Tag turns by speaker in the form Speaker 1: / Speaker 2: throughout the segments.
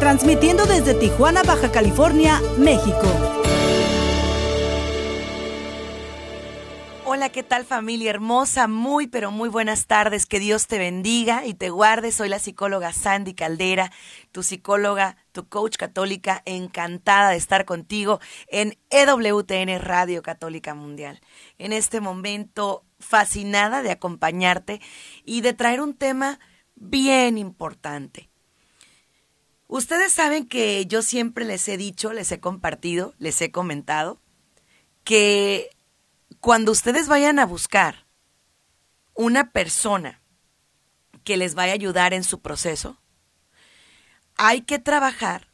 Speaker 1: transmitiendo desde Tijuana, Baja California, México.
Speaker 2: Hola, ¿qué tal familia hermosa? Muy, pero muy buenas tardes. Que Dios te bendiga y te guarde. Soy la psicóloga Sandy Caldera, tu psicóloga, tu coach católica, encantada de estar contigo en EWTN Radio Católica Mundial. En este momento, fascinada de acompañarte y de traer un tema bien importante. Ustedes saben que yo siempre les he dicho, les he compartido, les he comentado, que cuando ustedes vayan a buscar una persona que les vaya a ayudar en su proceso, hay que trabajar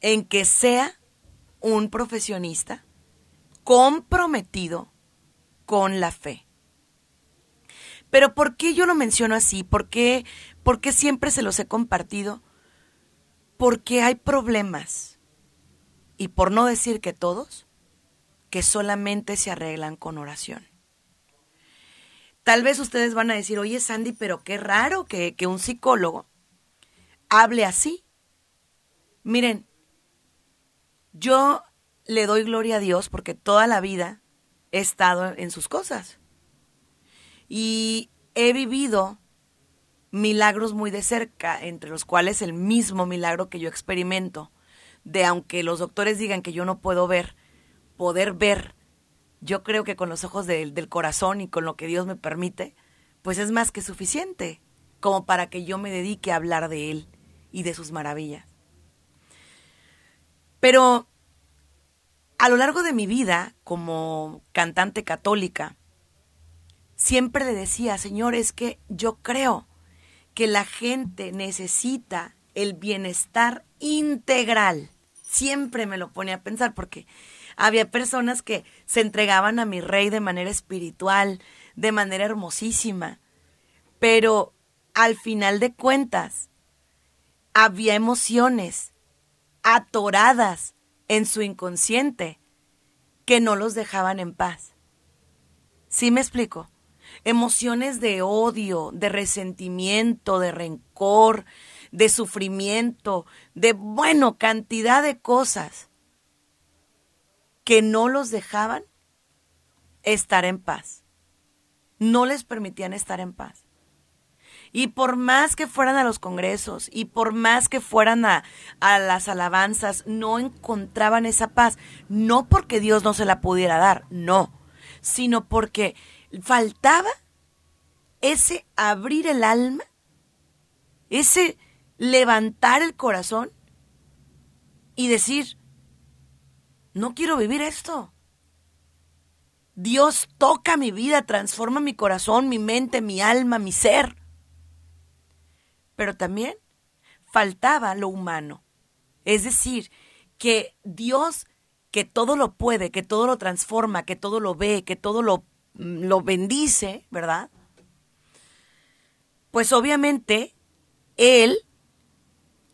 Speaker 2: en que sea un profesionista comprometido con la fe. Pero ¿por qué yo lo menciono así? ¿Por qué, ¿Por qué siempre se los he compartido? Porque hay problemas, y por no decir que todos, que solamente se arreglan con oración. Tal vez ustedes van a decir, oye Sandy, pero qué raro que, que un psicólogo hable así. Miren, yo le doy gloria a Dios porque toda la vida he estado en sus cosas. Y he vivido milagros muy de cerca, entre los cuales el mismo milagro que yo experimento, de aunque los doctores digan que yo no puedo ver, poder ver, yo creo que con los ojos del, corazón y con lo que Dios me permite, pues es más que suficiente como para que yo me dedique a hablar de Él y de sus maravillas. Pero a lo largo de mi vida como cantante católica, siempre le decía, Señor, es que yo creo que la gente necesita el bienestar integral. Siempre me lo pone a pensar porque había personas que se entregaban a mi rey de manera espiritual, de manera hermosísima, pero al final de cuentas había emociones atoradas en su inconsciente que no los dejaban en paz. ¿Sí me explico? Emociones de odio, de resentimiento, de rencor, de sufrimiento, de, bueno, cantidad de cosas que no los dejaban estar en paz. No les permitían estar en paz. Y por más que fueran a los congresos y por más que fueran a, a, las alabanzas, no encontraban esa paz. No porque Dios no se la pudiera dar, no, sino porque faltaba ese abrir el alma, ese levantar el corazón y decir, no quiero vivir esto. Dios toca mi vida, transforma mi corazón, mi mente, mi alma, mi ser. Pero también faltaba lo humano. Es decir, que Dios, que todo lo puede, que todo lo transforma, que todo lo ve, que todo lo, lo bendice, ¿verdad? Pues obviamente, Él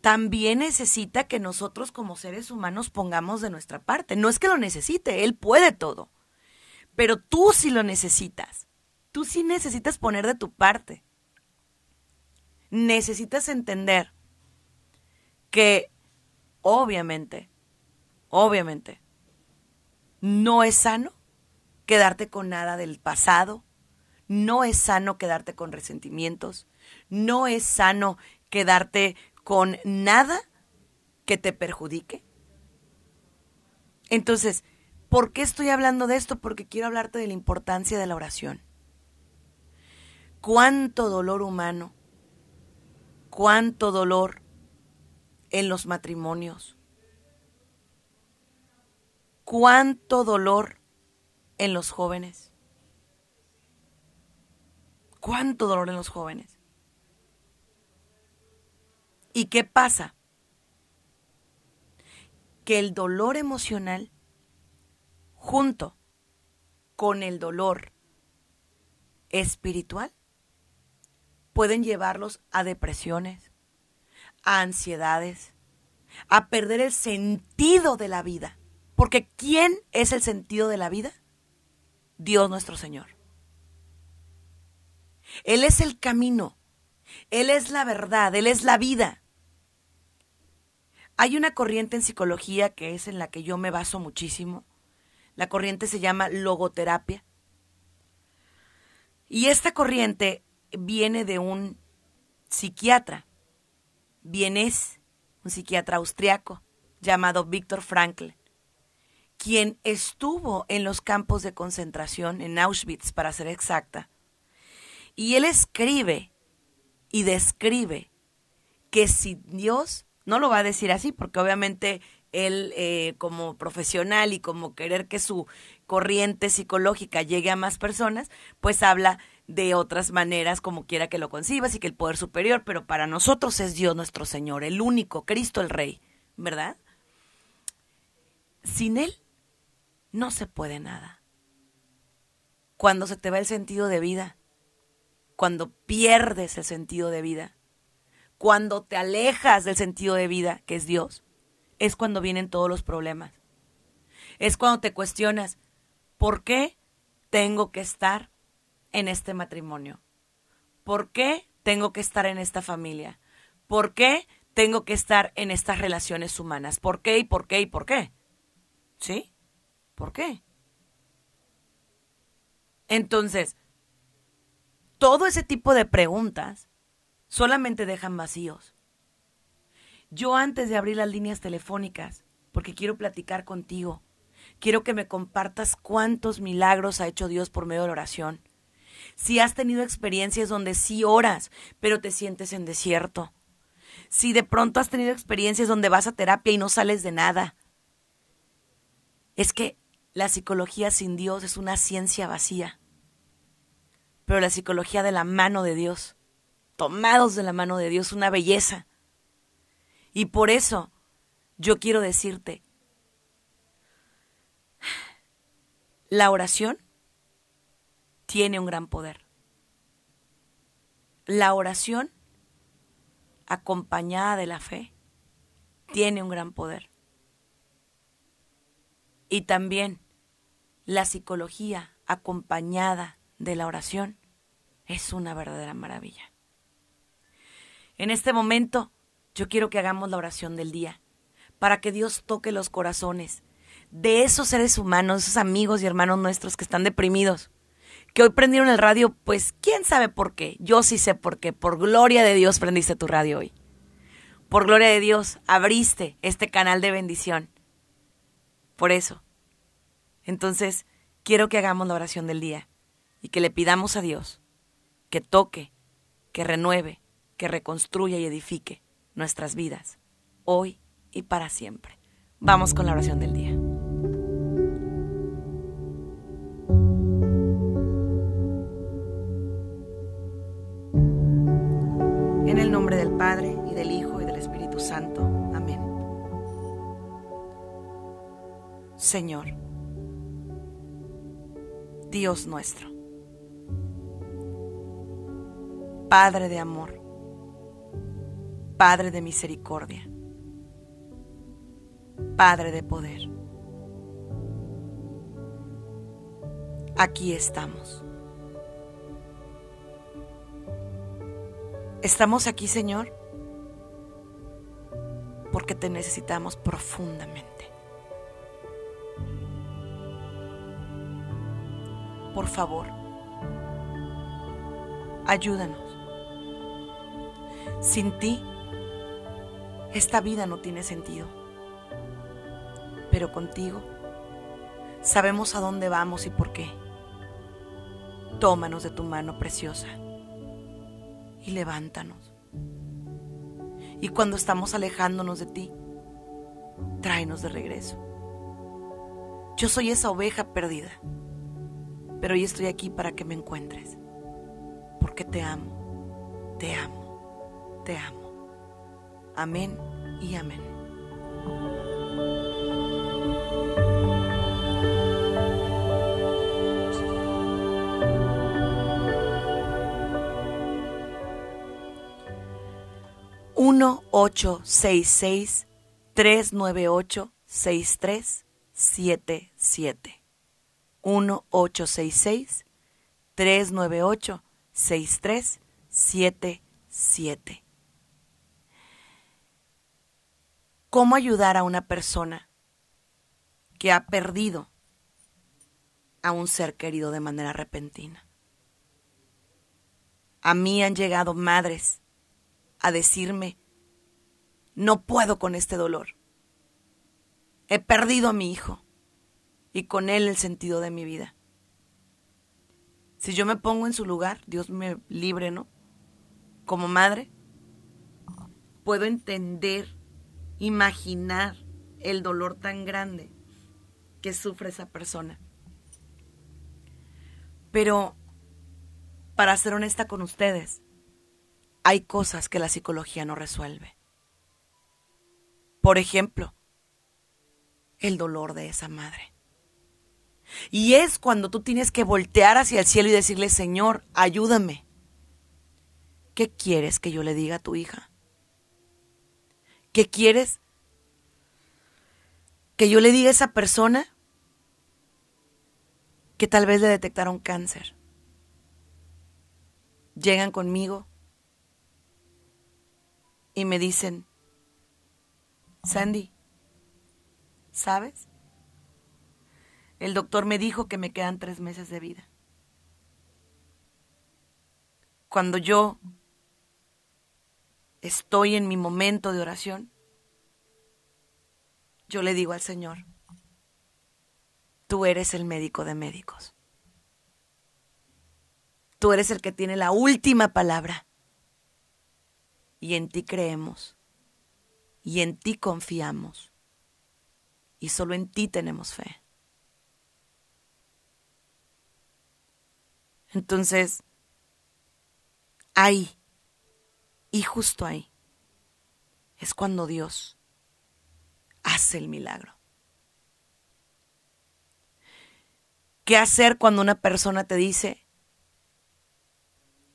Speaker 2: también necesita que nosotros como seres humanos pongamos de nuestra parte. No es que lo necesite, Él puede todo. Pero tú sí lo necesitas. Tú sí necesitas poner de tu parte. Necesitas entender que obviamente, obviamente, no es sano quedarte con nada del pasado, no es sano quedarte con resentimientos, no es sano quedarte con nada que te perjudique. Entonces, ¿por qué estoy hablando de esto? Porque quiero hablarte de la importancia de la oración. Cuánto dolor humano, cuánto dolor en los matrimonios, cuánto dolor en los jóvenes, cuánto dolor en los jóvenes. ¿Y qué pasa? que el dolor emocional, junto con el dolor espiritual, pueden llevarlos a depresiones, a ansiedades, a perder el sentido de la vida. Porque ¿quién es el sentido de la vida? Dios nuestro Señor. Él es el camino, Él es la verdad, Él es la vida. Hay una corriente en psicología que es en la que yo me baso muchísimo. La corriente se llama logoterapia. Y esta corriente viene de un psiquiatra, vienes, un psiquiatra austriaco llamado Víctor Frankl, quien estuvo en los campos de concentración, en Auschwitz para ser exacta, y él escribe y describe que si Dios, no lo va a decir así, porque obviamente él eh, como profesional y como querer que su corriente psicológica llegue a más personas, pues habla de otras maneras como quiera que lo concibas y que el poder superior, pero para nosotros es Dios nuestro Señor, el único, Cristo el Rey, ¿verdad? Sin Él no se puede nada. Cuando se te va el sentido de vida, cuando pierdes el sentido de vida, cuando te alejas del sentido de vida, que es Dios, es cuando vienen todos los problemas. Es cuando te cuestionas, ¿por qué tengo que estar en este matrimonio? ¿Por qué tengo que estar en esta familia? ¿Por qué tengo que estar en estas relaciones humanas? ¿Por qué y por qué y por qué? ¿Sí? ¿Por qué? Entonces, todo ese tipo de preguntas solamente dejan vacíos. Yo antes de abrir las líneas telefónicas, porque quiero platicar contigo, quiero que me compartas cuántos milagros ha hecho Dios por medio de la oración. Si has tenido experiencias donde sí oras, pero te sientes en desierto. Si de pronto has tenido experiencias donde vas a terapia y no sales de nada. Es que la psicología sin Dios es una ciencia vacía pero la psicología de la mano de Dios, tomados de la mano de Dios, una belleza. Y por eso yo quiero decirte, la oración tiene un gran poder. La oración acompañada de la fe tiene un gran poder. Y también la psicología acompañada de la oración es una verdadera maravilla. En este momento, yo quiero que hagamos la oración del día, para que Dios toque los corazones de esos seres humanos, esos amigos y hermanos nuestros que están deprimidos, que hoy prendieron el radio, pues quién sabe por qué. Yo sí sé por qué. Por gloria de Dios prendiste tu radio hoy. Por gloria de Dios abriste este canal de bendición. Por eso. Entonces, quiero que hagamos la oración del día y que le pidamos a Dios que toque, que renueve, que reconstruya y edifique nuestras vidas, hoy y para siempre. Vamos con la oración del día. En el nombre del Padre, y del Hijo, y del Espíritu Santo. Amén. Señor, Dios nuestro Padre de amor, Padre de misericordia, Padre de poder. Aquí estamos. Estamos aquí, Señor, porque te necesitamos profundamente. Por favor, ayúdanos sin ti, esta vida no tiene sentido. Pero contigo, sabemos a dónde vamos y por qué. Tómanos de tu mano preciosa y levántanos. Y cuando estamos alejándonos de ti, tráenos de regreso. Yo soy esa oveja perdida, pero hoy estoy aquí para que me encuentres, porque te amo, te amo, te amo. Amén y amén. Uno ocho seis seis tres nueve ocho seis tres siete siete 6377 ¿Cómo ayudar a una persona que ha perdido a un ser querido de manera repentina? A mí han llegado madres a decirme, no puedo con este dolor. He perdido a mi hijo y con él el sentido de mi vida. Si yo me pongo en su lugar, Dios me libre, ¿no? Como madre, puedo entender, imaginar el dolor tan grande que sufre esa persona. Pero, para ser honesta con ustedes, hay cosas que la psicología no resuelve. Por ejemplo, el dolor de esa madre. Y es cuando tú tienes que voltear hacia el cielo y decirle, Señor, ayúdame. ¿Qué quieres que yo le diga a tu hija? ¿Qué quieres que yo le diga a esa persona que tal vez le detectaron cáncer? Llegan conmigo y me dicen, Sandy, ¿sabes? El doctor me dijo que me quedan tres meses de vida. Cuando yo estoy en mi momento de oración, yo le digo al Señor, tú eres el médico de médicos. Tú eres el que tiene la última palabra. Y en ti creemos. Y en ti confiamos. Y solo en ti tenemos fe. Entonces, ahí, y justo ahí, es cuando Dios hace el milagro. ¿Qué hacer cuando una persona te dice,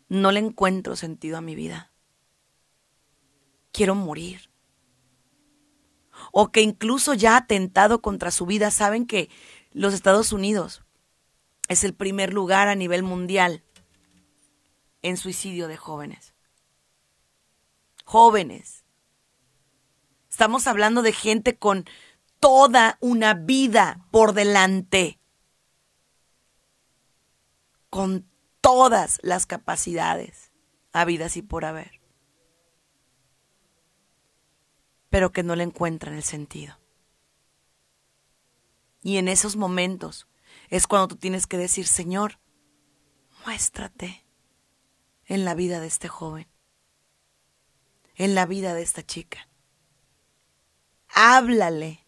Speaker 2: no le encuentro sentido a mi vida? Quiero morir. O que incluso ya ha atentado contra su vida. Saben que los Estados Unidos es el primer lugar a nivel mundial en suicidio de jóvenes. Jóvenes. Estamos hablando de gente con toda una vida por delante, con todas las capacidades habidas y por haber, pero que no le encuentran el sentido. Y en esos momentos es cuando tú tienes que decir, Señor, muéstrate en la vida de este joven, en la vida de esta chica. Háblale.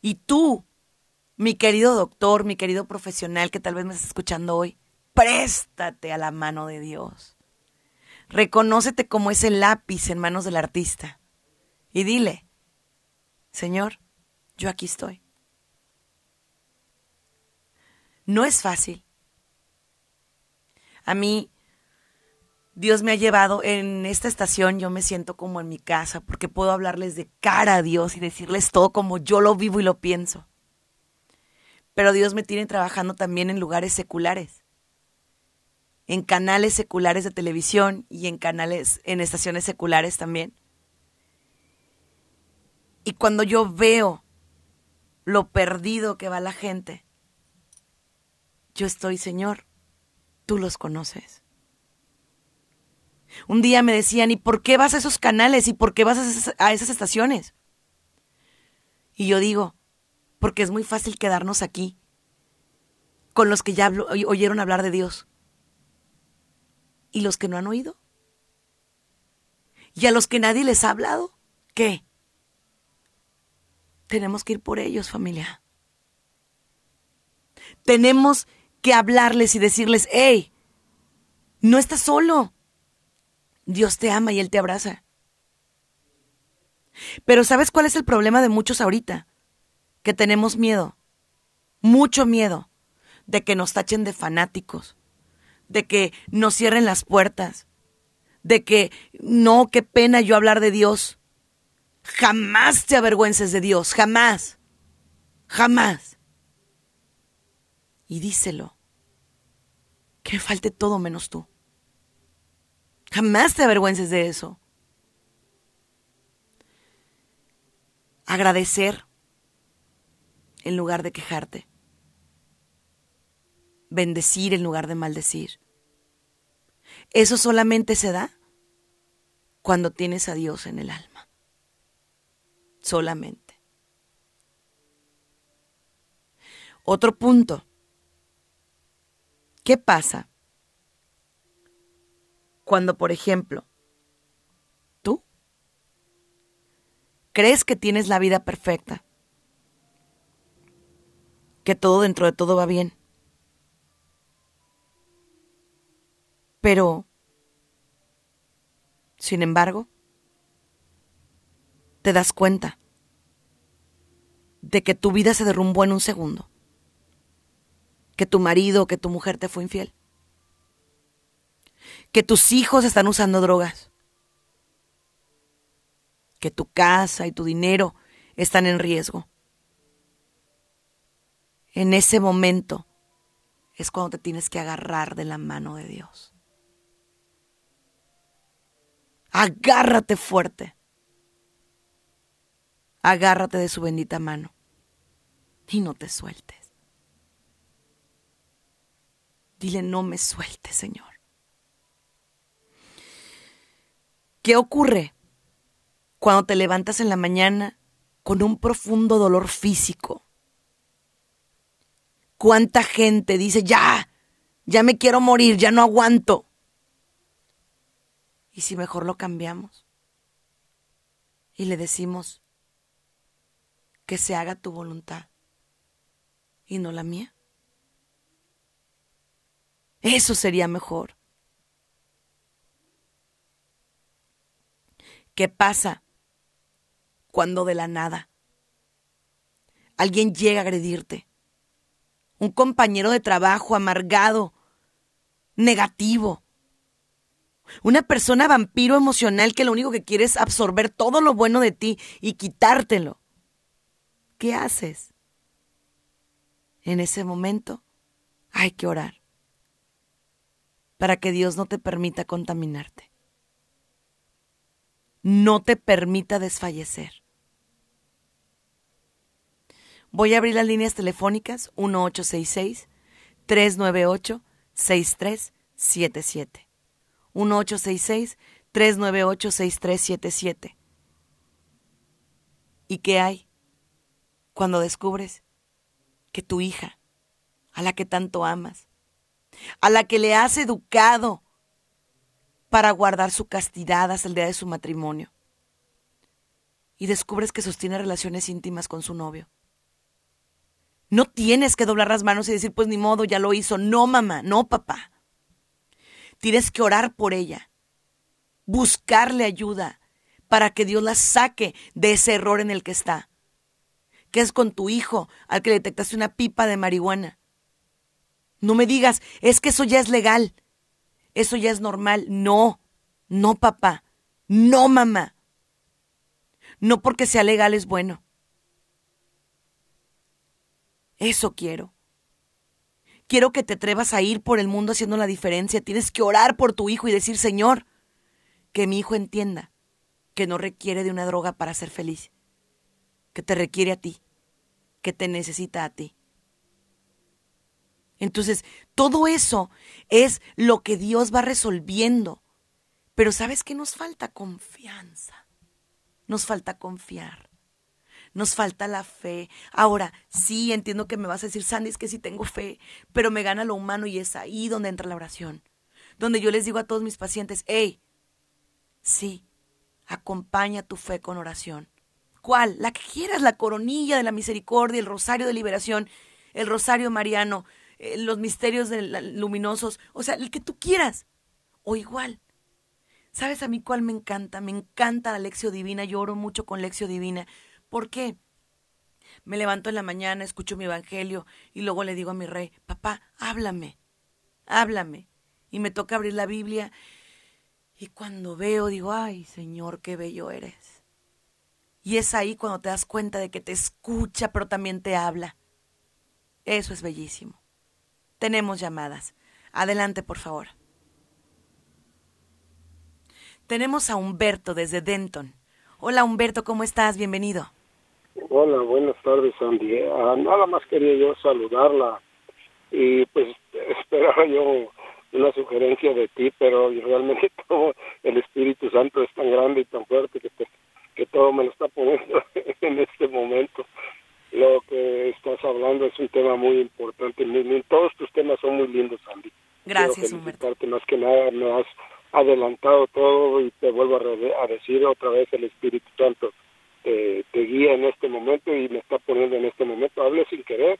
Speaker 2: Y tú, mi querido doctor, mi querido profesional que tal vez me estás escuchando hoy, préstate a la mano de Dios. Reconócete como ese lápiz en manos del artista. Y dile, Señor, yo aquí estoy. No es fácil. A mí, Dios me ha llevado en esta estación, yo me siento como en mi casa, porque puedo hablarles de cara a Dios y decirles todo como yo lo vivo y lo pienso. Pero Dios me tiene trabajando también en lugares seculares, en canales seculares de televisión y en canales, en estaciones seculares también. Y cuando yo veo lo perdido que va la gente, yo estoy, Señor, tú los conoces. Un día me decían, ¿y por qué vas a esos canales? ¿Y por qué vas a esas, estaciones? Y yo digo, porque es muy fácil quedarnos aquí con los que ya oyeron hablar de Dios. ¿Y los que no han oído? ¿Y a los que nadie les ha hablado? ¿Qué? Tenemos que ir por ellos, familia. Tenemos hablarles y decirles, hey, no estás solo. Dios te ama y Él te abraza. Pero ¿sabes cuál es el problema de muchos ahorita? Que tenemos miedo, mucho miedo, de que nos tachen de fanáticos, de que nos cierren las puertas, de que no, qué pena yo hablar de Dios. Jamás te avergüences de Dios, jamás, jamás. Y díselo, que falte todo menos tú. Jamás te avergüences de eso. Agradecer en lugar de quejarte. Bendecir en lugar de maldecir. Eso solamente se da cuando tienes a Dios en el alma. Solamente. Otro punto. ¿Qué pasa cuando, por ejemplo, tú crees que tienes la vida perfecta? Que todo dentro de todo va bien. Pero, sin embargo, te das cuenta de que tu vida se derrumbó en un segundo, que tu marido que tu mujer te fue infiel, que tus hijos están usando drogas, que tu casa y tu dinero están en riesgo. En ese momento es cuando te tienes que agarrar de la mano de Dios. Agárrate fuerte. Agárrate de su bendita mano y no te sueltes. Dile, no me sueltes, Señor. ¿Qué ocurre cuando te levantas en la mañana con un profundo dolor físico? ¿Cuánta gente dice, ya, ya me quiero morir, ya no aguanto? ¿Y si mejor lo cambiamos? Y le decimos que se haga tu voluntad y no la mía. Eso sería mejor. ¿Qué pasa cuando de la nada alguien llega a agredirte? Un compañero de trabajo amargado, negativo, una persona vampiro emocional que lo único que quiere es absorber todo lo bueno de ti y quitártelo. ¿Qué haces? En ese momento hay que orar para que Dios no te permita contaminarte. No te permita desfallecer. Voy a abrir las líneas telefónicas 1866 398 6377. 1866-398-6377. ¿Y qué hay cuando descubres que tu hija, a la que tanto amas, a la que le has educado para guardar su castidad hasta el día de su matrimonio, y descubres que sostiene relaciones íntimas con su novio? No tienes que doblar las manos y decir, pues ni modo, ya lo hizo. No, mamá, no, papá. Tienes que orar por ella, buscarle ayuda para que Dios la saque de ese error en el que está. ¿Qué es con tu hijo al que le detectaste una pipa de marihuana? No me digas, es que eso ya es legal, eso ya es normal. No, no papá, no mamá. No porque sea legal es bueno. Eso quiero. Quiero que te atrevas a ir por el mundo haciendo la diferencia. Tienes que orar por tu hijo y decir, Señor, que mi hijo entienda que no requiere de una droga para ser feliz, que te requiere a ti, que te necesita a ti. Entonces, todo eso es lo que Dios va resolviendo. Pero ¿sabes qué nos falta? Confianza. Nos falta confiar nos falta la fe. Ahora, sí, entiendo que me vas a decir, Sandy, es que sí tengo fe, pero me gana lo humano y es ahí donde entra la oración. Donde yo les digo a todos mis pacientes, hey, sí, acompaña tu fe con oración. ¿Cuál? La que quieras, la coronilla de la misericordia, el rosario de liberación, el rosario mariano, eh, los misterios luminosos, o sea, el que tú quieras. O igual. ¿Sabes a mí cuál me encanta? Me encanta la lección divina, yo oro mucho con lección divina, ¿Por qué? Me levanto en la mañana, escucho mi evangelio y luego le digo a mi rey, papá, háblame, háblame. Y me toca abrir la Biblia Y cuando veo, digo, ay, Señor, qué bello eres. Y es ahí cuando te das cuenta de que te escucha, pero también te habla. Eso es bellísimo. Tenemos llamadas. Adelante, por favor. Tenemos a Humberto desde Denton. Hola Humberto, ¿cómo estás? Bienvenido.
Speaker 3: Hola, buenas tardes, Andy. Ah, nada más quería yo saludarla y pues esperaba yo una sugerencia de ti, pero realmente todo el Espíritu Santo es tan grande y tan fuerte que, todo me lo está poniendo en este momento. Lo que estás hablando es un tema muy importante. Todos tus temas son muy lindos, Andy.
Speaker 2: Gracias, Humberto.
Speaker 3: Más que nada me has adelantado todo y te vuelvo a, decir otra vez el Espíritu Santo te, guía en este momento y me está poniendo en este momento. Hablé sin querer,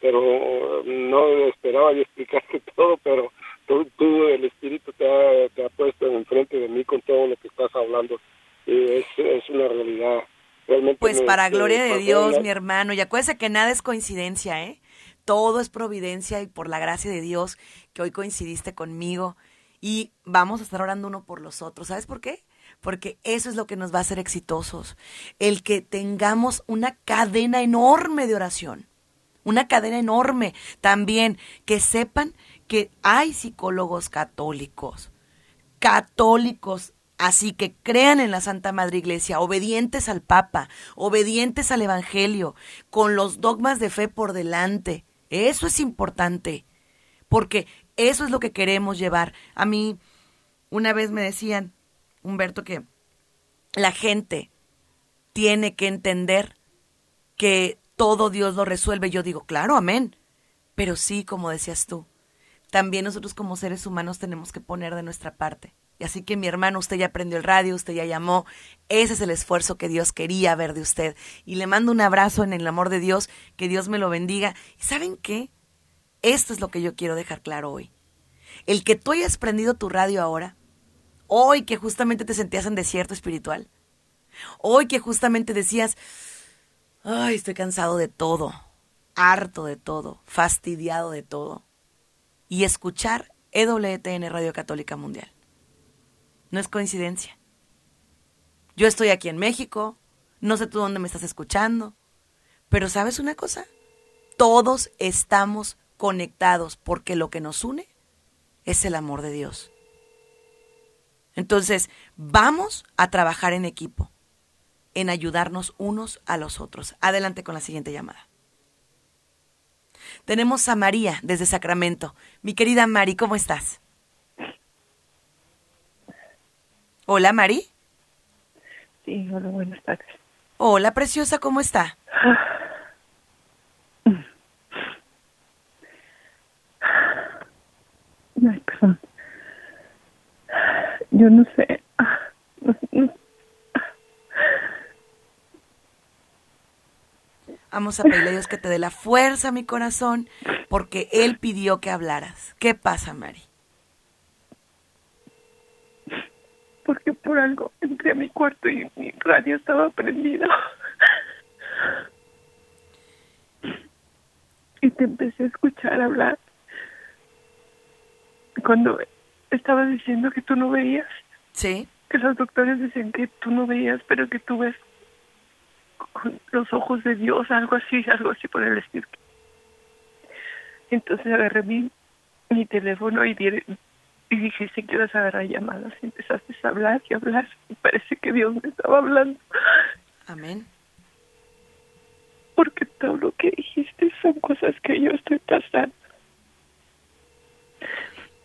Speaker 3: pero no esperaba yo explicarte todo, pero tú, el Espíritu te ha, te ha, puesto enfrente de mí con todo lo que estás hablando. Y es, es una realidad. Realmente
Speaker 2: pues para gloria de Dios, mi hermano, y acuérdese que nada es coincidencia, ¿eh? Todo es providencia y por la gracia de Dios que hoy coincidiste conmigo y vamos a estar orando uno por los otros. ¿Sabes por qué? Porque eso es lo que nos va a hacer exitosos. El que tengamos una cadena enorme de oración. Una cadena enorme. También que sepan que hay psicólogos católicos. Católicos Así que crean en la Santa Madre Iglesia, obedientes al Papa, obedientes al Evangelio, con los dogmas de fe por delante. Eso es importante, porque eso es lo que queremos llevar. A mí, una vez me decían, Humberto, que la gente tiene que entender que todo Dios lo resuelve. Yo digo, claro, amén. Pero sí, como decías tú, también nosotros como seres humanos tenemos que poner de nuestra parte. Y así que mi hermano, usted ya prendió el radio, usted ya llamó. Ese es el esfuerzo que Dios quería ver de usted. Y le mando un abrazo en el amor de Dios, que Dios me lo bendiga. ¿Y saben qué? Esto es lo que yo quiero dejar claro hoy. El que tú hayas prendido tu radio ahora, hoy que justamente te sentías en desierto espiritual, hoy que justamente decías, ay, estoy cansado de todo, harto de todo, fastidiado de todo, y escuchar EWTN Radio Católica Mundial. No es coincidencia. Yo estoy aquí en México, no sé tú dónde me estás escuchando, pero ¿sabes una cosa? Todos estamos conectados porque lo que nos une es el amor de Dios. Entonces, vamos a trabajar en equipo, en ayudarnos unos a los otros. Adelante con la siguiente llamada. Tenemos a María desde Sacramento. Mi querida Mari, ¿cómo estás? Hola, Mari.
Speaker 4: Sí, hola, buenas tardes.
Speaker 2: Hola, preciosa, ¿cómo está?
Speaker 4: Ay, perdón. Yo no sé.
Speaker 2: Vamos a pedirle a Dios que te dé la fuerza, mi corazón, porque Él pidió que hablaras. ¿Qué pasa, Mari?
Speaker 4: Porque por algo entré a mi cuarto y mi radio estaba prendido. Y te empecé a escuchar hablar cuando estabas diciendo que tú no veías.
Speaker 2: Sí.
Speaker 4: Que los doctores decían que tú no veías, pero que tú ves con los ojos de Dios, algo así, algo así por el estilo. Entonces agarré mi, mi teléfono y, y dije, si quieres agarrar llamadas. Y empezaste a hablar y hablar. Y parece que Dios me estaba hablando.
Speaker 2: Amén.
Speaker 4: Porque todo lo que dijiste son cosas que yo estoy pasando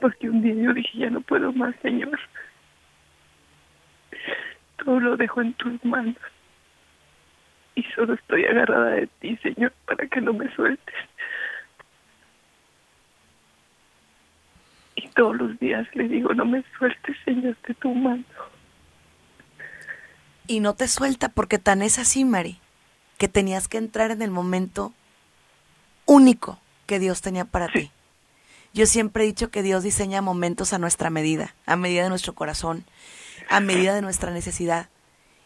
Speaker 4: porque un día yo dije, ya no puedo más, Señor. Todo lo dejo en tus manos. Y solo estoy agarrada de ti, Señor, para que no me sueltes. Y todos los días le digo, no me sueltes, Señor, de tu mano.
Speaker 2: Y no te suelta porque tan es así, Mari, que tenías que entrar en el momento único que Dios tenía para ti. Yo siempre he dicho que Dios diseña momentos a nuestra medida, a medida de nuestro corazón, a medida de nuestra necesidad.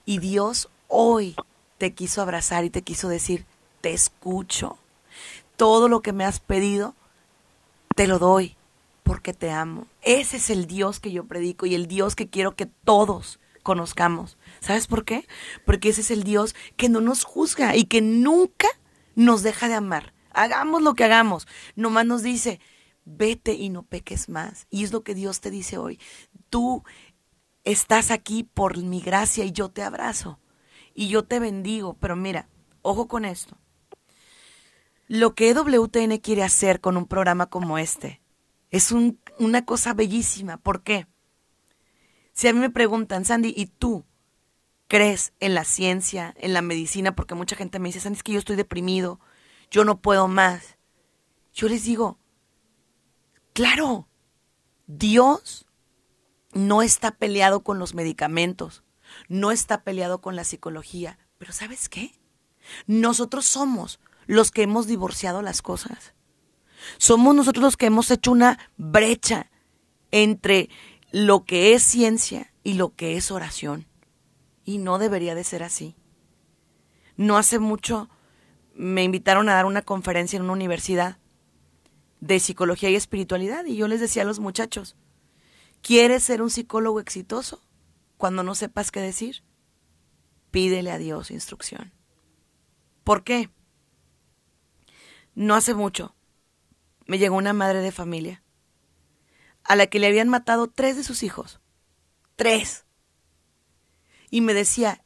Speaker 2: Y Dios hoy te quiso abrazar y te quiso decir, te escucho. Todo lo que me has pedido, te lo doy. porque te amo. Ese es el Dios que yo predico y el Dios que quiero que todos conozcamos. ¿Sabes por qué? Porque ese es el Dios que no nos juzga y que nunca nos deja de amar. Hagamos lo que hagamos. Nomás nos dice, vete y no peques más. Y es lo que Dios te dice hoy. Tú estás aquí por mi gracia y yo te abrazo. Y yo te bendigo. Pero mira, ojo con esto. Lo que EWTN quiere hacer con un programa como este es una cosa bellísima. ¿Por qué? Si a mí me preguntan, Sandy, ¿y tú crees en la ciencia, en la medicina? Porque mucha gente me dice, Sandy, es que yo estoy deprimido, yo no puedo más. Yo les digo, claro, Dios no está peleado con los medicamentos, no está peleado con la psicología, pero ¿sabes qué? Nosotros somos los que hemos divorciado las cosas. Somos nosotros los que hemos hecho una brecha entre lo que es ciencia y lo que es oración. Y no debería de ser así. No hace mucho me invitaron a dar una conferencia en una universidad de psicología y espiritualidad y yo les decía a los muchachos, ¿quieres ser un psicólogo exitoso? Cuando no sepas qué decir, pídele a Dios instrucción. ¿Por qué? No hace mucho me llegó una madre de familia a la que le habían matado tres de sus hijos. Tres. Y me decía,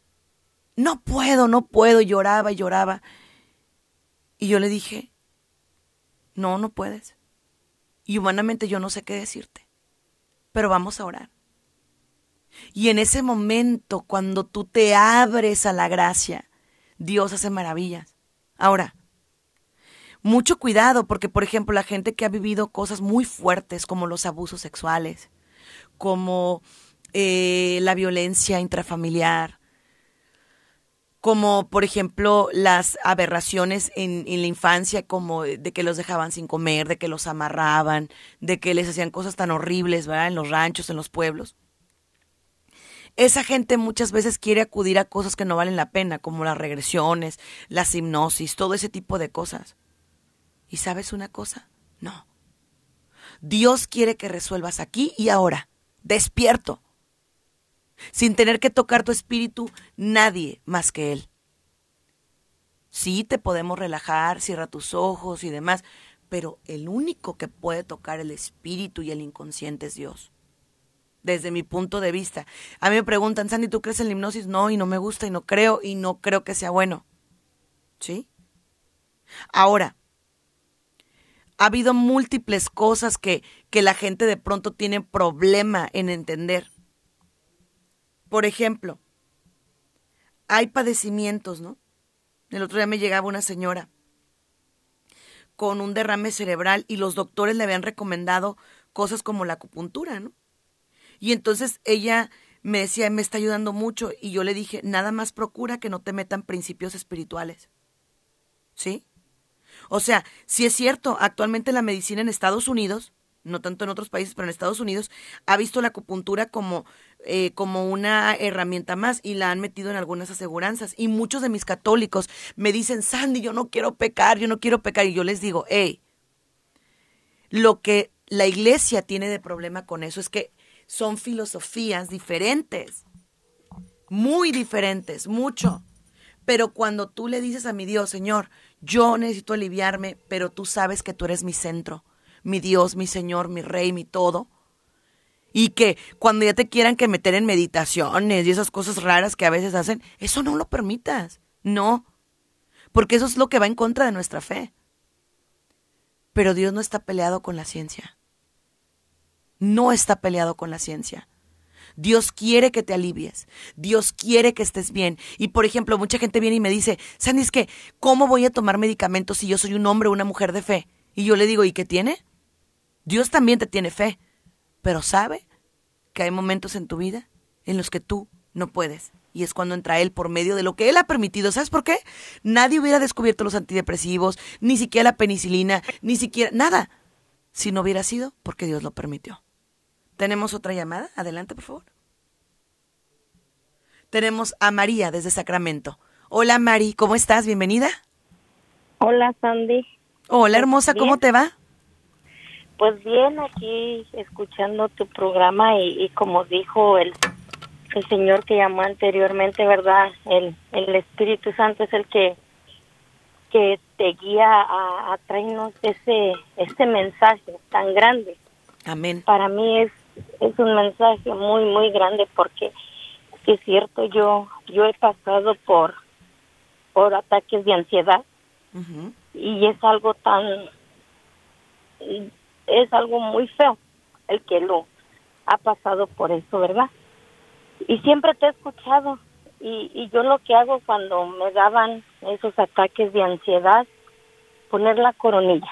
Speaker 2: no puedo, no puedo, lloraba lloraba. Y yo le dije, no, no puedes. Y humanamente yo no sé qué decirte, pero vamos a orar. Y en ese momento, cuando tú te abres a la gracia, Dios hace maravillas. Ahora, mucho cuidado porque, por ejemplo, la gente que ha vivido cosas muy fuertes como los abusos sexuales, como eh, la violencia intrafamiliar, como por ejemplo las aberraciones en, la infancia, como de que los dejaban sin comer, de que los amarraban, de que les hacían cosas tan horribles, ¿verdad? En los ranchos, en los pueblos. Esa gente muchas veces quiere acudir a cosas que no valen la pena, como las regresiones, las hipnosis, todo ese tipo de cosas. ¿Y sabes una cosa? No. Dios quiere que resuelvas aquí y ahora, despierto, sin tener que tocar tu espíritu nadie más que Él. Sí, te podemos relajar, cierra tus ojos y demás, pero el único que puede tocar el espíritu y el inconsciente es Dios. Desde mi punto de vista. A mí me preguntan, Sandy, ¿tú crees en la hipnosis? No, y no me gusta, y no creo, y no creo que sea bueno. ¿Sí? Ahora, ha habido múltiples cosas que, que la gente de pronto tiene problema en entender. Por ejemplo, hay padecimientos, ¿no? El otro día me llegaba una señora con un derrame cerebral y los doctores le habían recomendado cosas como la acupuntura, ¿no? Y entonces ella me decía, me está ayudando mucho y yo le dije, nada más procura que no te metan principios espirituales. ¿Sí? O sea, si es cierto, actualmente la medicina en Estados Unidos, no tanto en otros países, pero en Estados Unidos, ha visto la acupuntura como, eh, como una herramienta más y la han metido en algunas aseguranzas. Y muchos de mis católicos me dicen, Sandy, yo no quiero pecar, yo no quiero pecar. Y yo les digo, hey, lo que la iglesia tiene de problema con eso es que son filosofías diferentes, muy diferentes, mucho. Pero cuando tú le dices a mi Dios, Señor, yo necesito aliviarme, pero tú sabes que tú eres mi centro, mi Dios, mi Señor, mi Rey, mi todo. Y que cuando ya te quieran que meter en meditaciones y esas cosas raras que a veces hacen, eso no lo permitas. No. Porque eso es lo que va en contra de nuestra fe. Pero Dios no está peleado con la ciencia. No está peleado con la ciencia. Dios quiere que te alivies. Dios quiere que estés bien. Y por ejemplo, mucha gente viene y me dice, Sandy, es que, ¿cómo voy a tomar medicamentos si yo soy un hombre o una mujer de fe? Y yo le digo, ¿y qué tiene? Dios también te tiene fe. Pero sabe que hay momentos en tu vida en los que tú no puedes. Y es cuando entra Él por medio de lo que Él ha permitido. ¿Sabes por qué? Nadie hubiera descubierto los antidepresivos, ni siquiera la penicilina, ni siquiera nada, si no hubiera sido porque Dios lo permitió. Tenemos otra llamada. Adelante, por favor. Tenemos a María desde Sacramento. Hola, Mari, ¿cómo estás? Bienvenida.
Speaker 5: Hola, Sandy.
Speaker 2: Hola, hermosa, ¿cómo te va?
Speaker 5: Pues bien, aquí escuchando tu programa y, como dijo el, el señor que llamó anteriormente, ¿verdad? El, el Espíritu Santo es el que que te guía a, a traernos ese, ese mensaje tan grande.
Speaker 2: Amén.
Speaker 5: Para mí es, es un mensaje muy, muy grande porque es cierto, yo, yo he pasado por, por ataques de ansiedad y es algo tan, es algo muy feo el que lo ha pasado por eso, ¿verdad? Y siempre te he escuchado y, y yo lo que hago cuando me daban esos ataques de ansiedad, poner la coronilla.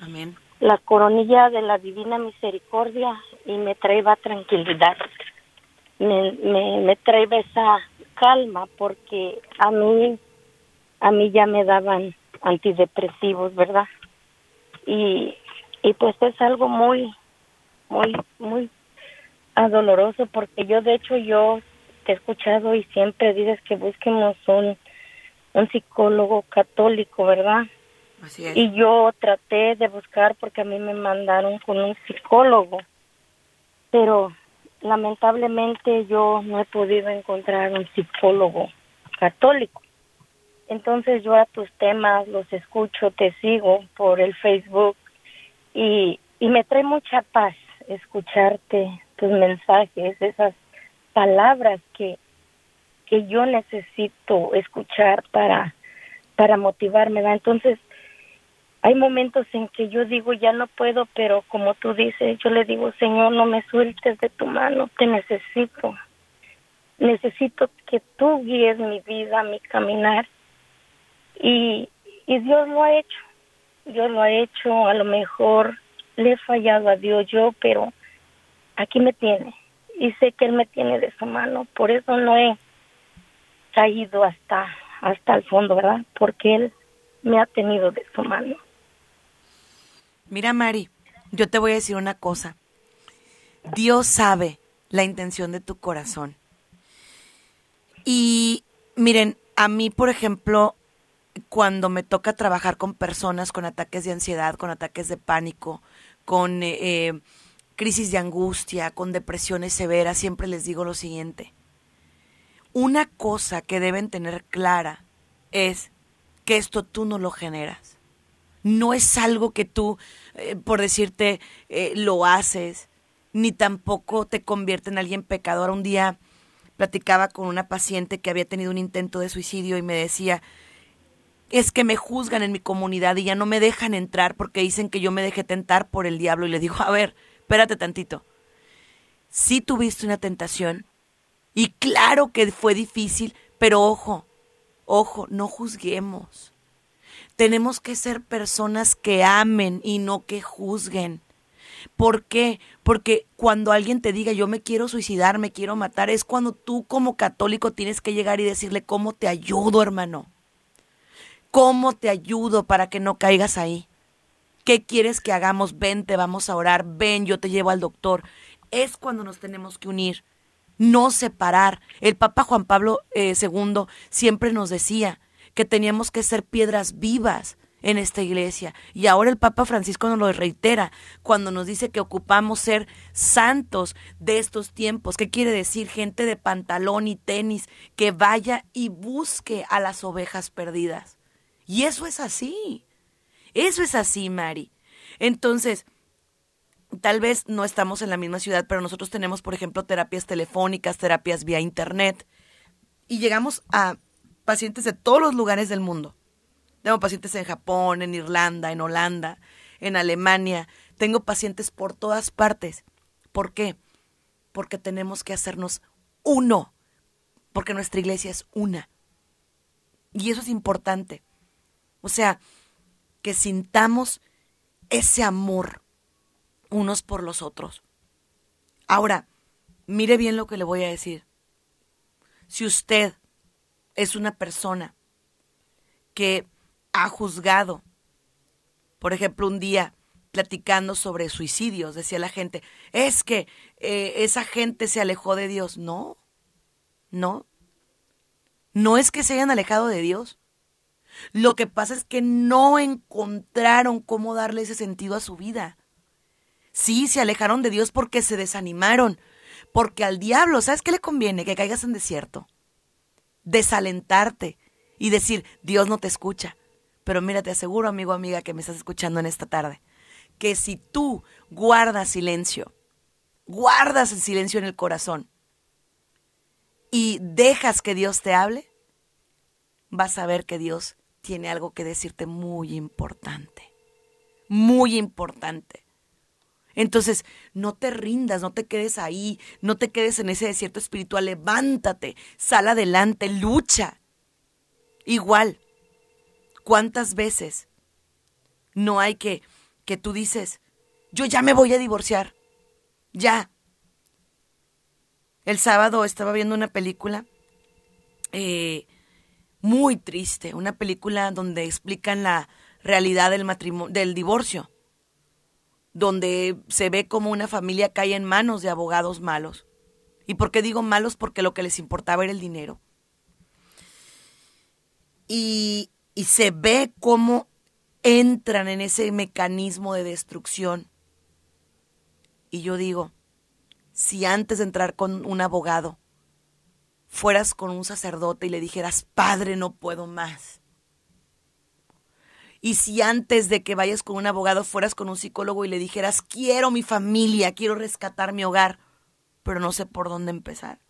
Speaker 2: Amén.
Speaker 5: La coronilla de la divina misericordia y me traía tranquilidad. Me, me, me esa calma porque a mí, a mí ya me daban antidepresivos, ¿verdad? Y, y pues es algo muy, muy, muy doloroso porque yo de hecho yo te he escuchado y siempre dices que busquemos un, un psicólogo católico, ¿verdad?
Speaker 2: Así es.
Speaker 5: Y yo traté de buscar porque a mí me mandaron con un psicólogo, pero lamentablemente yo no he podido encontrar un psicólogo católico. Entonces yo a tus temas los escucho, te sigo por el Facebook y, y me trae mucha paz escucharte, tus mensajes, esas palabras que, que yo necesito escuchar para, para motivarme. Entonces, hay momentos en que yo digo, ya no puedo, pero como tú dices, yo le digo, Señor, no me sueltes de tu mano, te necesito. Necesito que tú guíes mi vida, mi caminar. Y, y Dios lo ha hecho. Dios lo ha hecho. A lo mejor le he fallado a Dios yo, pero aquí me tiene y sé que Él me tiene de su mano. Por eso no he caído hasta, hasta el fondo, ¿verdad? Porque Él me ha tenido de su mano.
Speaker 2: Mira, Mari, yo te voy a decir una cosa. Dios sabe la intención de tu corazón. Y miren, a mí, por ejemplo, cuando me toca trabajar con personas con ataques de ansiedad, con ataques de pánico, con eh, eh crisis de angustia, con depresiones severas, siempre les digo lo siguiente. Una cosa que deben tener clara es que esto tú no lo generas. No es algo que tú, eh, por decirte, eh, lo haces, ni tampoco te convierte en alguien pecador. Un día platicaba con una paciente que había tenido un intento de suicidio y me decía, es que me juzgan en mi comunidad y ya no me dejan entrar porque dicen que yo me dejé tentar por el diablo. Y le digo, a ver, espérate tantito. Sí tuviste una tentación y claro que fue difícil, pero ojo, ojo, no juzguemos. Tenemos que ser personas que amen y no que juzguen. ¿Por qué? Porque cuando alguien te diga yo me quiero suicidar, me quiero matar, es cuando tú como católico tienes que llegar y decirle cómo te ayudo, hermano. ¿Cómo te ayudo para que no caigas ahí? ¿Qué quieres que hagamos? Ven, te vamos a orar. Ven, yo te llevo al doctor. Es cuando nos tenemos que unir, no separar. El Papa Juan Pablo II eh, siempre nos decía que teníamos que ser piedras vivas en esta iglesia. Y ahora el Papa Francisco nos lo reitera cuando nos dice que ocupamos ser santos de estos tiempos. ¿Qué quiere decir? Gente de pantalón y tenis que vaya y busque a las ovejas perdidas. Y eso es así. Eso es así, Mari. Entonces, tal vez no estamos en la misma ciudad, pero nosotros tenemos, por ejemplo, terapias telefónicas, terapias vía internet, y llegamos a pacientes de todos los lugares del mundo. Tengo pacientes en Japón, en Irlanda, en Holanda, en Alemania. Tengo pacientes por todas partes. ¿Por qué? Porque tenemos que hacernos uno, porque nuestra iglesia es una. Y eso es importante. O sea, que sintamos ese amor unos por los otros. Ahora, mire bien lo que le voy a decir. Si usted es una persona que ha juzgado, por ejemplo, un día platicando sobre suicidios, decía la gente, es que eh, esa gente se alejó de Dios. No, no. No es que se hayan alejado de Dios. Lo que pasa es que no encontraron cómo darle ese sentido a su vida. Sí, se alejaron de Dios porque se desanimaron. Porque al diablo, ¿sabes qué le conviene? Que caigas en desierto. Desalentarte y decir, Dios no te escucha. Pero mira, te aseguro, amigo, amiga, que me estás escuchando en esta tarde, que si tú guardas silencio, guardas el silencio en el corazón y dejas que Dios te hable, vas a ver que Dios tiene algo que decirte muy importante, muy importante. Entonces, no te rindas, no te quedes ahí, no te quedes en ese desierto espiritual, levántate, sal adelante, lucha. Igual, ¿cuántas veces no hay que, que tú dices, yo ya me voy a divorciar, ya. El sábado estaba viendo una película eh, muy triste, una película donde explican la realidad del, matrimonio, del divorcio, donde se ve como una familia cae en manos de abogados malos. ¿Y por qué digo malos? Porque lo que les importaba era el dinero. Y, y se ve cómo entran en ese mecanismo de destrucción. Y yo digo, si antes de entrar con un abogado fueras con un sacerdote y le dijeras, Padre, no puedo más. Y si antes de que vayas con un abogado fueras con un psicólogo y le dijeras, quiero mi familia, quiero rescatar mi hogar, pero no sé por dónde empezar.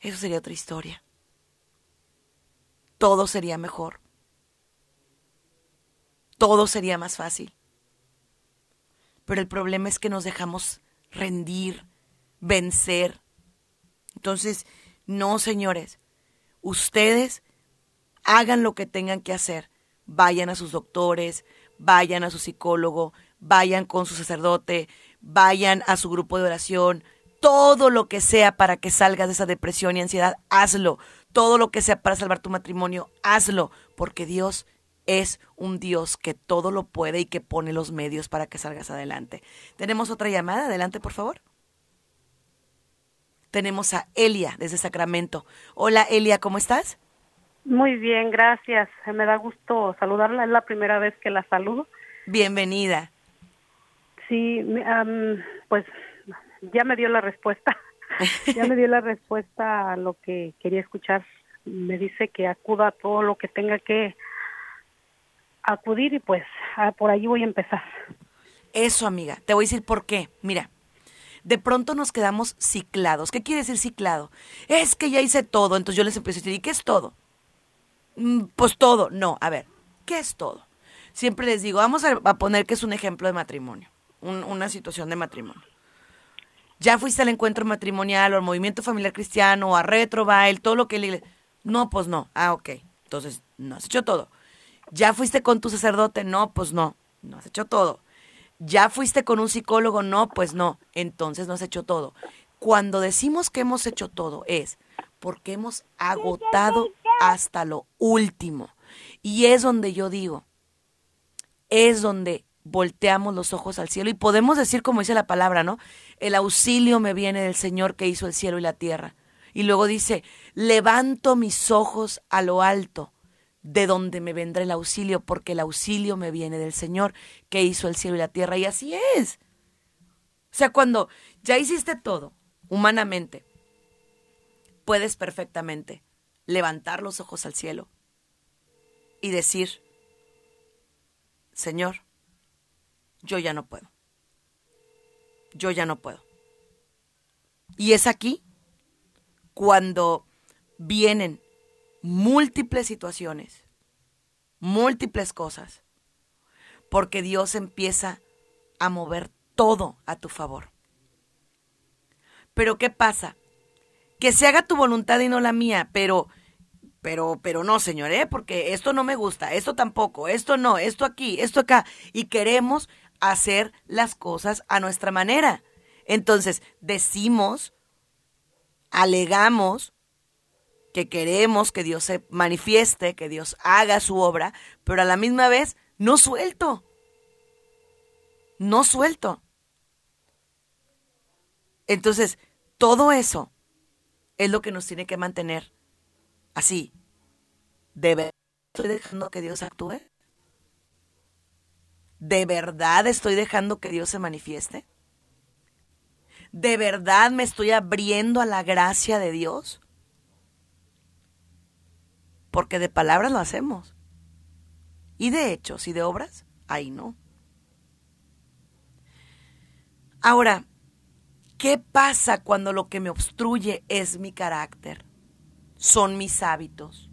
Speaker 2: Eso sería otra historia. Todo sería mejor. Todo sería más fácil. Pero el problema es que nos dejamos rendir, vencer, entonces, no, señores, ustedes hagan lo que tengan que hacer. Vayan a sus doctores, vayan a su psicólogo, vayan con su sacerdote, vayan a su grupo de oración, todo lo que sea para que salgas de esa depresión y ansiedad, hazlo. Todo lo que sea para salvar tu matrimonio, hazlo, porque Dios es un Dios que todo lo puede y que pone los medios para que salgas adelante. Tenemos otra llamada, adelante por favor tenemos a Elia desde Sacramento. Hola Elia, ¿cómo estás?
Speaker 6: Muy bien, gracias. Me da gusto saludarla. Es la primera vez que la saludo.
Speaker 2: Bienvenida.
Speaker 6: Sí, pues ya me dio la respuesta. ya me dio la respuesta a lo que quería escuchar. Me dice que acuda a todo lo que tenga que acudir y pues por ahí voy a empezar.
Speaker 2: Eso, amiga. Te voy a decir por qué. Mira, de pronto nos quedamos ciclados. ¿Qué quiere decir ciclado? Es que ya hice todo. Entonces yo les empiezo a decir, ¿y qué es todo? Mm, pues todo. No, a ver, ¿qué es todo? Siempre les digo, vamos a, poner que es un ejemplo de matrimonio, una situación de matrimonio. Ya fuiste al encuentro matrimonial o al movimiento familiar cristiano o a retro, baile, todo lo que le... No, pues no. Ah, ok. Entonces, no has hecho todo. ¿Ya fuiste con tu sacerdote? No, pues no. No has hecho todo. ¿Ya fuiste con un psicólogo? No, pues no. Entonces no has hecho todo. Cuando decimos que hemos hecho todo es porque hemos agotado hasta lo último. Y es donde yo digo, es donde volteamos los ojos al cielo y podemos decir como dice la palabra, ¿no? El auxilio me viene del Señor que hizo el cielo y la tierra. Y luego dice, levanto mis ojos a lo alto de donde me vendrá el auxilio, porque el auxilio me viene del Señor que hizo el cielo y la tierra. Y así es. O sea, cuando ya hiciste todo, humanamente, puedes perfectamente levantar los ojos al cielo y decir, Señor, yo ya no puedo. Yo ya no puedo. Y es aquí cuando vienen múltiples situaciones, múltiples cosas, porque Dios empieza a mover todo a tu favor. Pero ¿qué pasa? Que se haga tu voluntad y no la mía, pero pero pero no, señor, ¿eh? porque esto no me gusta, esto tampoco, esto no, esto aquí, esto acá y queremos hacer las cosas a nuestra manera. Entonces, decimos, alegamos, que queremos que Dios se manifieste, que Dios haga su obra, pero a la misma vez no suelto. No suelto. Entonces, todo eso es lo que nos tiene que mantener así. ¿De verdad estoy dejando que Dios actúe? ¿De verdad estoy dejando que Dios se manifieste? ¿De verdad me estoy abriendo a la gracia de Dios? Porque de palabras lo hacemos. Y de hechos y de obras, ahí no. Ahora, ¿qué pasa cuando lo que me obstruye es mi carácter? Son mis hábitos.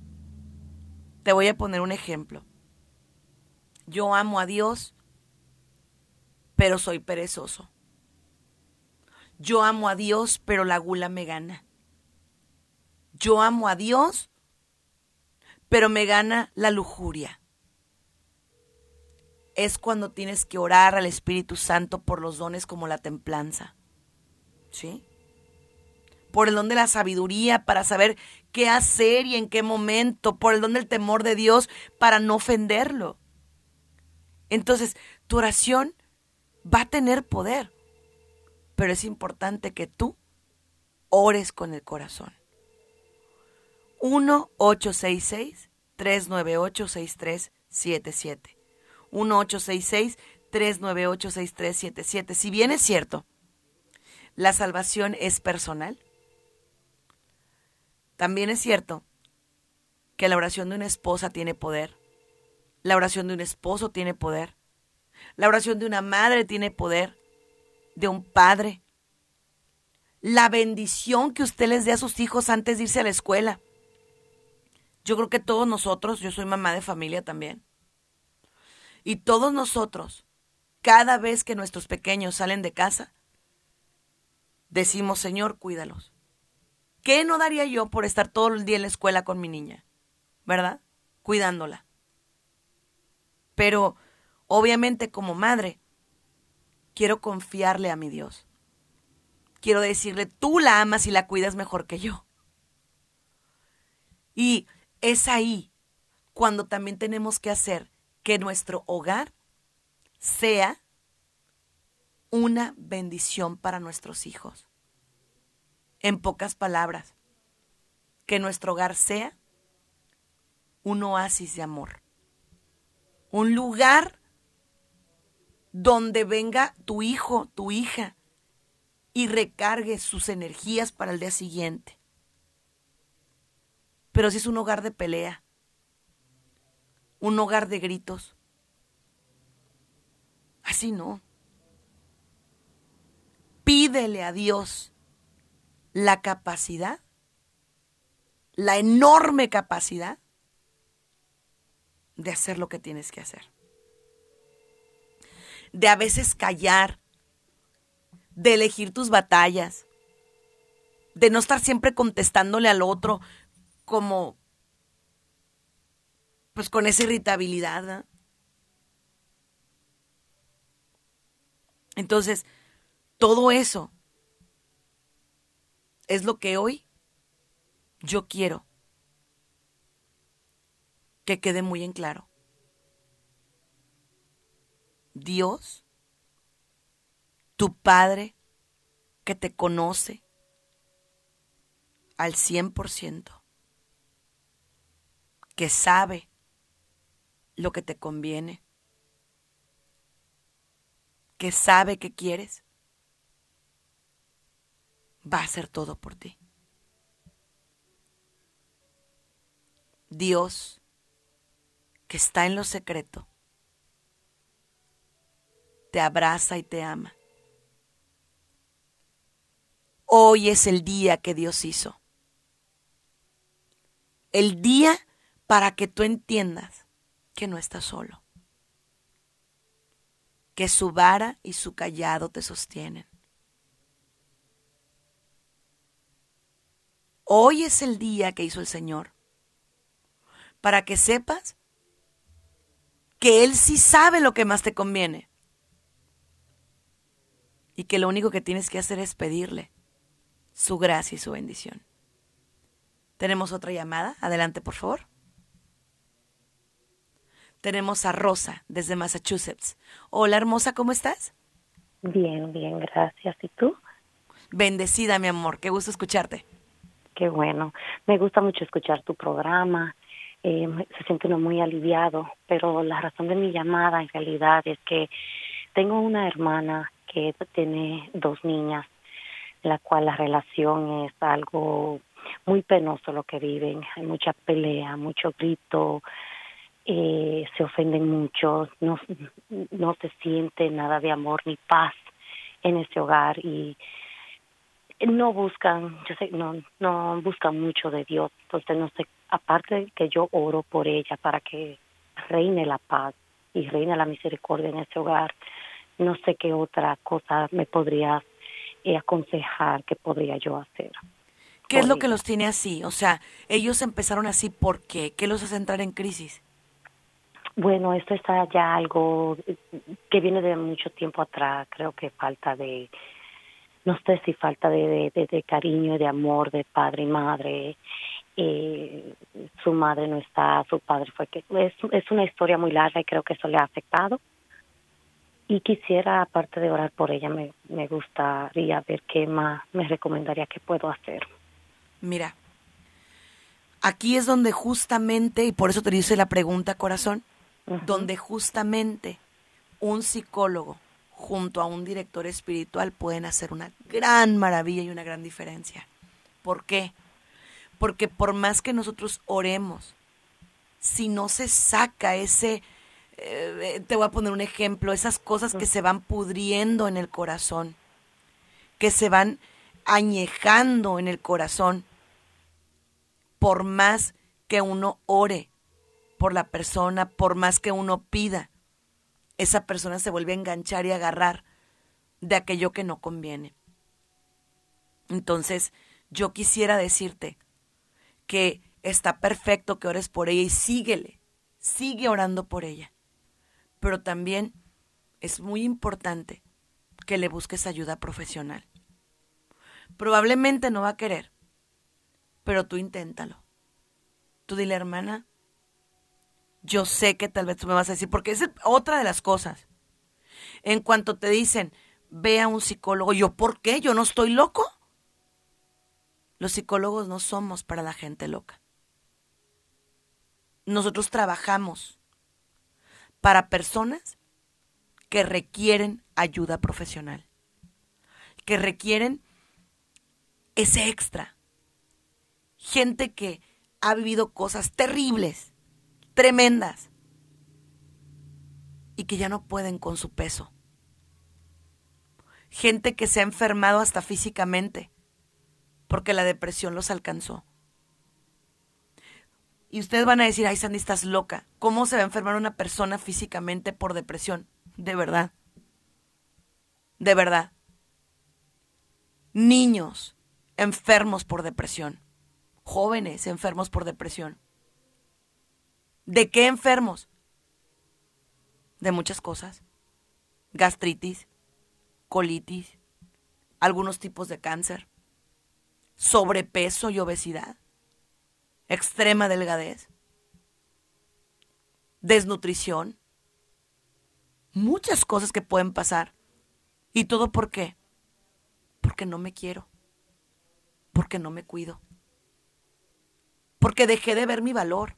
Speaker 2: Te voy a poner un ejemplo. Yo amo a Dios, pero soy perezoso. Yo amo a Dios, pero la gula me gana. Yo amo a Dios, pero me gana la lujuria. Es cuando tienes que orar al Espíritu Santo por los dones como la templanza. ¿Sí? Por el don de la sabiduría para saber qué hacer y en qué momento. Por el don del temor de Dios para no ofenderlo. Entonces, tu oración va a tener poder pero es importante que tú ores con el corazón. 1-866-398-6377. 1-866-398-6377. Si bien es cierto, la salvación es personal, también es cierto que la oración de una esposa tiene poder, la oración de un esposo tiene poder, la oración de una madre tiene poder, de un padre. La bendición que usted les dé a sus hijos antes de irse a la escuela. Yo creo que todos nosotros, yo soy mamá de familia también, y todos nosotros, cada vez que nuestros pequeños salen de casa, decimos, Señor, cuídalos. ¿Qué no daría yo por estar todo el día en la escuela con mi niña? ¿Verdad? Cuidándola. Pero, obviamente, como madre, quiero confiarle a mi Dios. Quiero decirle, tú la amas y la cuidas mejor que yo. Y es ahí cuando también tenemos que hacer que nuestro hogar sea una bendición para nuestros hijos. En pocas palabras, que nuestro hogar sea un oasis de amor. Un lugar donde venga tu hijo, tu hija, y recargue sus energías para el día siguiente. Pero si es un hogar de pelea, un hogar de gritos, así no. Pídele a Dios la capacidad, la enorme capacidad de hacer lo que tienes que hacer. De a veces callar, de elegir tus batallas, de no estar siempre contestándole al otro como, pues con esa irritabilidad. Entonces, todo eso es lo que hoy yo quiero que quede muy en claro. Dios, tu Padre que te conoce al 100%, que sabe lo que te conviene, que sabe que quieres, va a hacer todo por ti. Dios, que está en lo secreto, te abraza y te ama. Hoy es el día que Dios hizo. El día para que tú entiendas que no estás solo. Que su vara y su callado te sostienen. Hoy es el día que hizo el Señor. Para que sepas que Él sí sabe lo que más te conviene y que lo único que tienes que hacer es pedirle su gracia y su bendición. Tenemos otra llamada. Adelante, por favor. Tenemos a Rosa desde Massachusetts. Hola, hermosa, ¿cómo estás?
Speaker 7: Bien, bien, gracias. ¿Y tú?
Speaker 2: Bendecida, mi amor. Qué gusto escucharte.
Speaker 7: Qué bueno. Me gusta mucho escuchar tu programa. eh, se siente uno muy aliviado, pero la razón de mi llamada en realidad es que tengo una hermana que tiene dos niñas, la cual la relación es algo muy penoso lo que viven, hay mucha pelea, mucho grito, eh, se ofenden mucho, no, no se siente nada de amor ni paz en ese hogar y no buscan, yo sé, no, no buscan mucho de Dios, entonces no sé, aparte de que yo oro por ella para que reine la paz y reine la misericordia en ese hogar, no sé qué otra cosa me podrías eh, aconsejar que podría yo hacer.
Speaker 2: ¿Qué es lo que los tiene así? O sea, ellos empezaron así, ¿por qué? ¿Qué los hace entrar en crisis?
Speaker 7: Bueno, esto está ya algo que viene de mucho tiempo atrás. Creo que falta de, no sé si falta de, de, de cariño, de amor de padre y madre. Eh, su madre no está, su padre fue que es, una historia muy larga y creo que eso le ha afectado. Y quisiera, aparte de orar por ella, me, me gustaría ver qué más me recomendaría que puedo hacer.
Speaker 2: Mira, aquí es donde justamente, y por eso te hice la pregunta, corazón, donde justamente un psicólogo junto a un director espiritual pueden hacer una gran maravilla y una gran diferencia. ¿Por qué? Porque por más que nosotros oremos, si no se saca ese, eh, te voy a poner un ejemplo, esas cosas que se van pudriendo en el corazón, que se van añejando en el corazón, por más que uno ore por la persona, por más que uno pida, esa persona se vuelve a enganchar y agarrar de aquello que no conviene. Entonces, yo quisiera decirte que está perfecto que ores por ella y síguele, sigue orando por ella. Pero también es muy importante que le busques ayuda profesional. Probablemente no va a querer, pero tú inténtalo. Tú dile, hermana, yo sé que tal vez tú me vas a decir, porque es otra de las cosas. En cuanto te dicen, ve a un psicólogo, yo, ¿por qué? ¿Yo no estoy loco? Los psicólogos no somos para la gente loca. Nosotros trabajamos para personas que requieren ayuda profesional, que requieren ese extra. Gente que ha vivido cosas terribles, tremendas, y que ya no pueden con su peso. Gente que se ha enfermado hasta físicamente, porque la depresión los alcanzó. Y ustedes van a decir, ay Sandy, estás loca. ¿Cómo se va a enfermar una persona físicamente por depresión? De verdad. De verdad. Niños enfermos por depresión jóvenes enfermos por depresión. ¿De qué enfermos? De muchas cosas. Gastritis, colitis, algunos tipos de cáncer, sobrepeso y obesidad, extrema delgadez, desnutrición, muchas cosas que pueden pasar. ¿Y todo por qué? Porque no me quiero, porque no me cuido porque dejé de ver mi valor,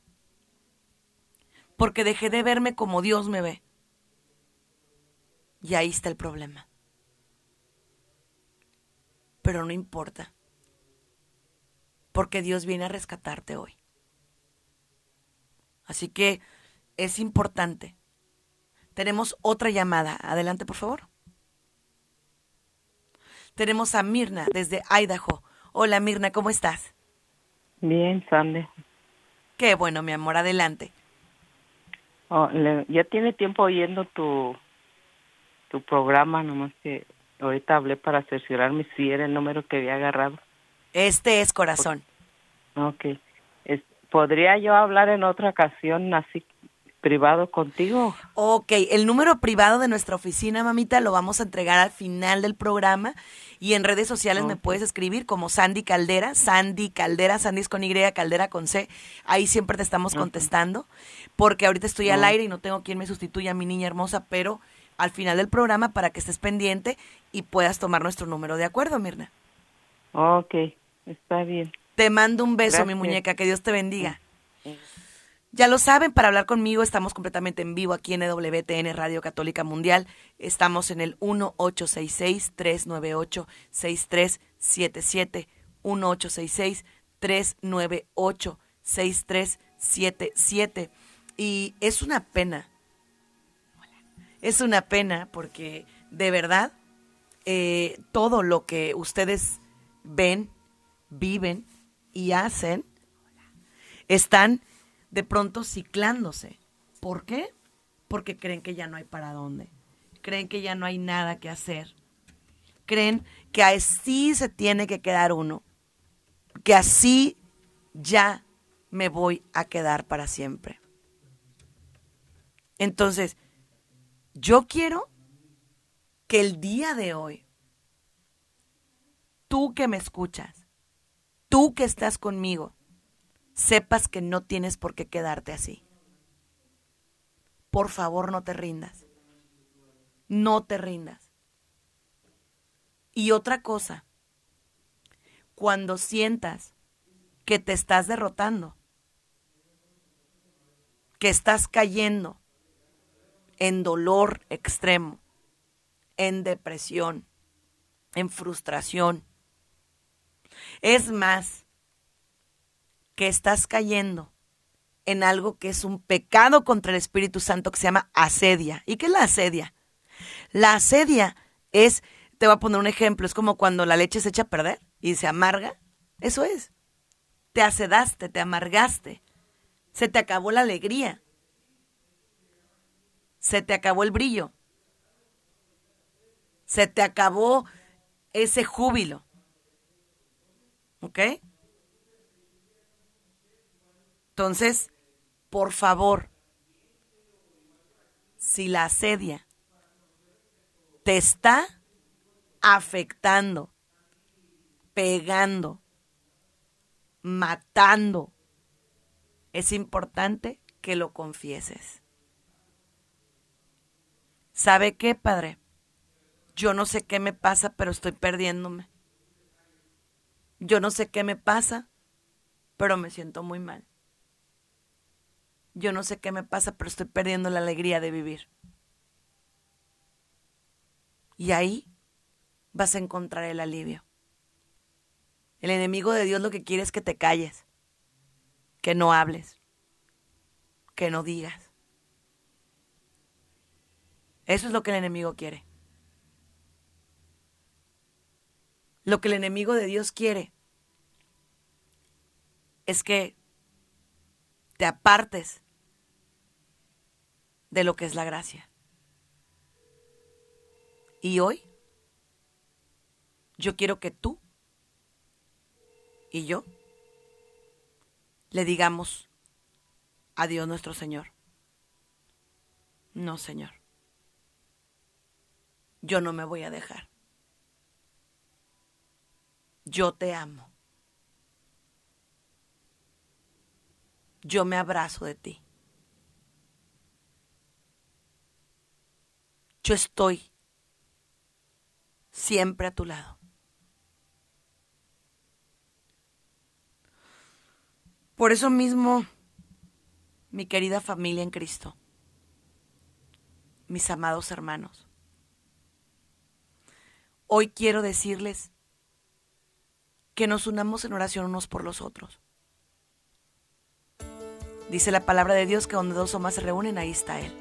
Speaker 2: porque dejé de verme como Dios me ve. Y ahí está el problema. Pero no importa, porque Dios viene a rescatarte hoy. Así que es importante. Tenemos otra llamada. Adelante, por favor. Tenemos a Mirna desde Idaho. Hola Mirna, ¿cómo estás?
Speaker 8: Bien, Sandy.
Speaker 2: Qué bueno, mi amor, adelante.
Speaker 8: Oh, ya tiene tiempo oyendo tu, tu programa, nomás que ahorita hablé para cerciorarme si era el número que había agarrado.
Speaker 2: Este es corazón.
Speaker 8: Ok. ¿Podría yo hablar en otra ocasión así privado contigo.
Speaker 2: Ok, el número privado de nuestra oficina, mamita, lo vamos a entregar al final del programa y en redes sociales me puedes escribir como Sandy Caldera, Sandy Caldera, Sandy es con Y, Caldera con C. Ahí siempre te estamos contestando porque ahorita estoy al aire y no tengo quien me sustituya a mi niña hermosa, pero al final del programa para que estés pendiente y puedas tomar nuestro número. ¿De acuerdo, Mirna?
Speaker 8: Ok, está bien.
Speaker 2: Te mando un beso, mi muñeca. Que Dios te bendiga. Ya lo saben, para hablar conmigo estamos completamente en vivo aquí en EWTN Radio Católica Mundial. Estamos en el 1866-398-6377. 1866-398-6377. Y es una pena. Es una pena porque de verdad eh, todo lo que ustedes ven, viven y hacen están de pronto ciclándose. ¿Por qué? Porque creen que ya no hay para dónde. Creen que ya no hay nada que hacer. Creen que así se tiene que quedar uno. Que así ya me voy a quedar para siempre. Entonces, yo quiero que el día de hoy, tú que me escuchas, tú que estás conmigo, sepas que no tienes por qué quedarte así. Por favor, no te rindas. No te rindas. Y otra cosa, cuando sientas que te estás derrotando, que estás cayendo en dolor extremo, en depresión, en frustración. Es más, que estás cayendo en algo que es un pecado contra el Espíritu Santo que se llama asedia. ¿Y qué es la asedia? La asedia es, te voy a poner un ejemplo, es como cuando la leche se echa a perder y se amarga. Eso es. Te asedaste, te amargaste. Se te acabó la alegría. Se te acabó el brillo. Se te acabó ese júbilo. ¿Ok? Entonces, por favor, si la asedia te está afectando, pegando, matando, es importante que lo confieses. ¿Sabe qué, Padre? Yo no sé qué me pasa, pero estoy perdiéndome. Yo no sé qué me pasa, pero me siento muy mal. Yo no sé qué me pasa, pero estoy perdiendo la alegría de vivir. Y ahí vas a encontrar el alivio. El enemigo de Dios lo que quiere es que te calles, que no hables, que no digas. Eso es lo que el enemigo quiere. Lo que el enemigo de Dios quiere es que te apartes de lo que es la gracia. Y hoy yo quiero que tú y yo le digamos a Dios nuestro Señor. No, Señor. Yo no me voy a dejar. Yo te amo. Yo me abrazo de ti. Yo estoy siempre a tu lado. Por eso mismo, mi querida familia en Cristo, mis amados hermanos, hoy quiero decirles que nos unamos en oración unos por los otros. Dice la palabra de Dios que donde dos o más se reúnen, ahí está Él.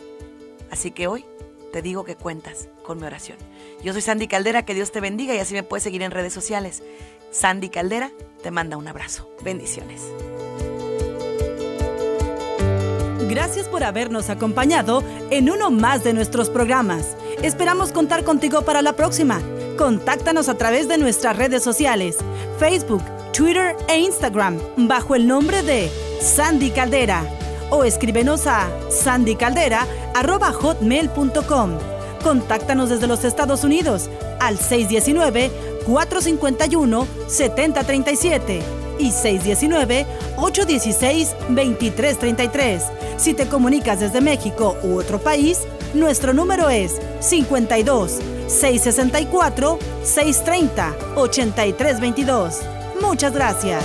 Speaker 2: Así que hoy te digo que cuentas con mi oración. Yo soy Sandy Caldera, que Dios te bendiga y así me puedes seguir en redes sociales. Sandy Caldera te manda un abrazo. Bendiciones.
Speaker 1: Gracias por habernos acompañado en uno más de nuestros programas. Esperamos contar contigo para la próxima. Contáctanos a través de nuestras redes sociales, Facebook, Twitter e Instagram, bajo el nombre de Sandy Caldera o escríbenos a sandycaldera.hotmail.com. Contáctanos desde los Estados Unidos al 619-451-7037 y 619-816-2333. Si te comunicas desde México u otro país, nuestro número es 52 664 630 8322. Muchas gracias.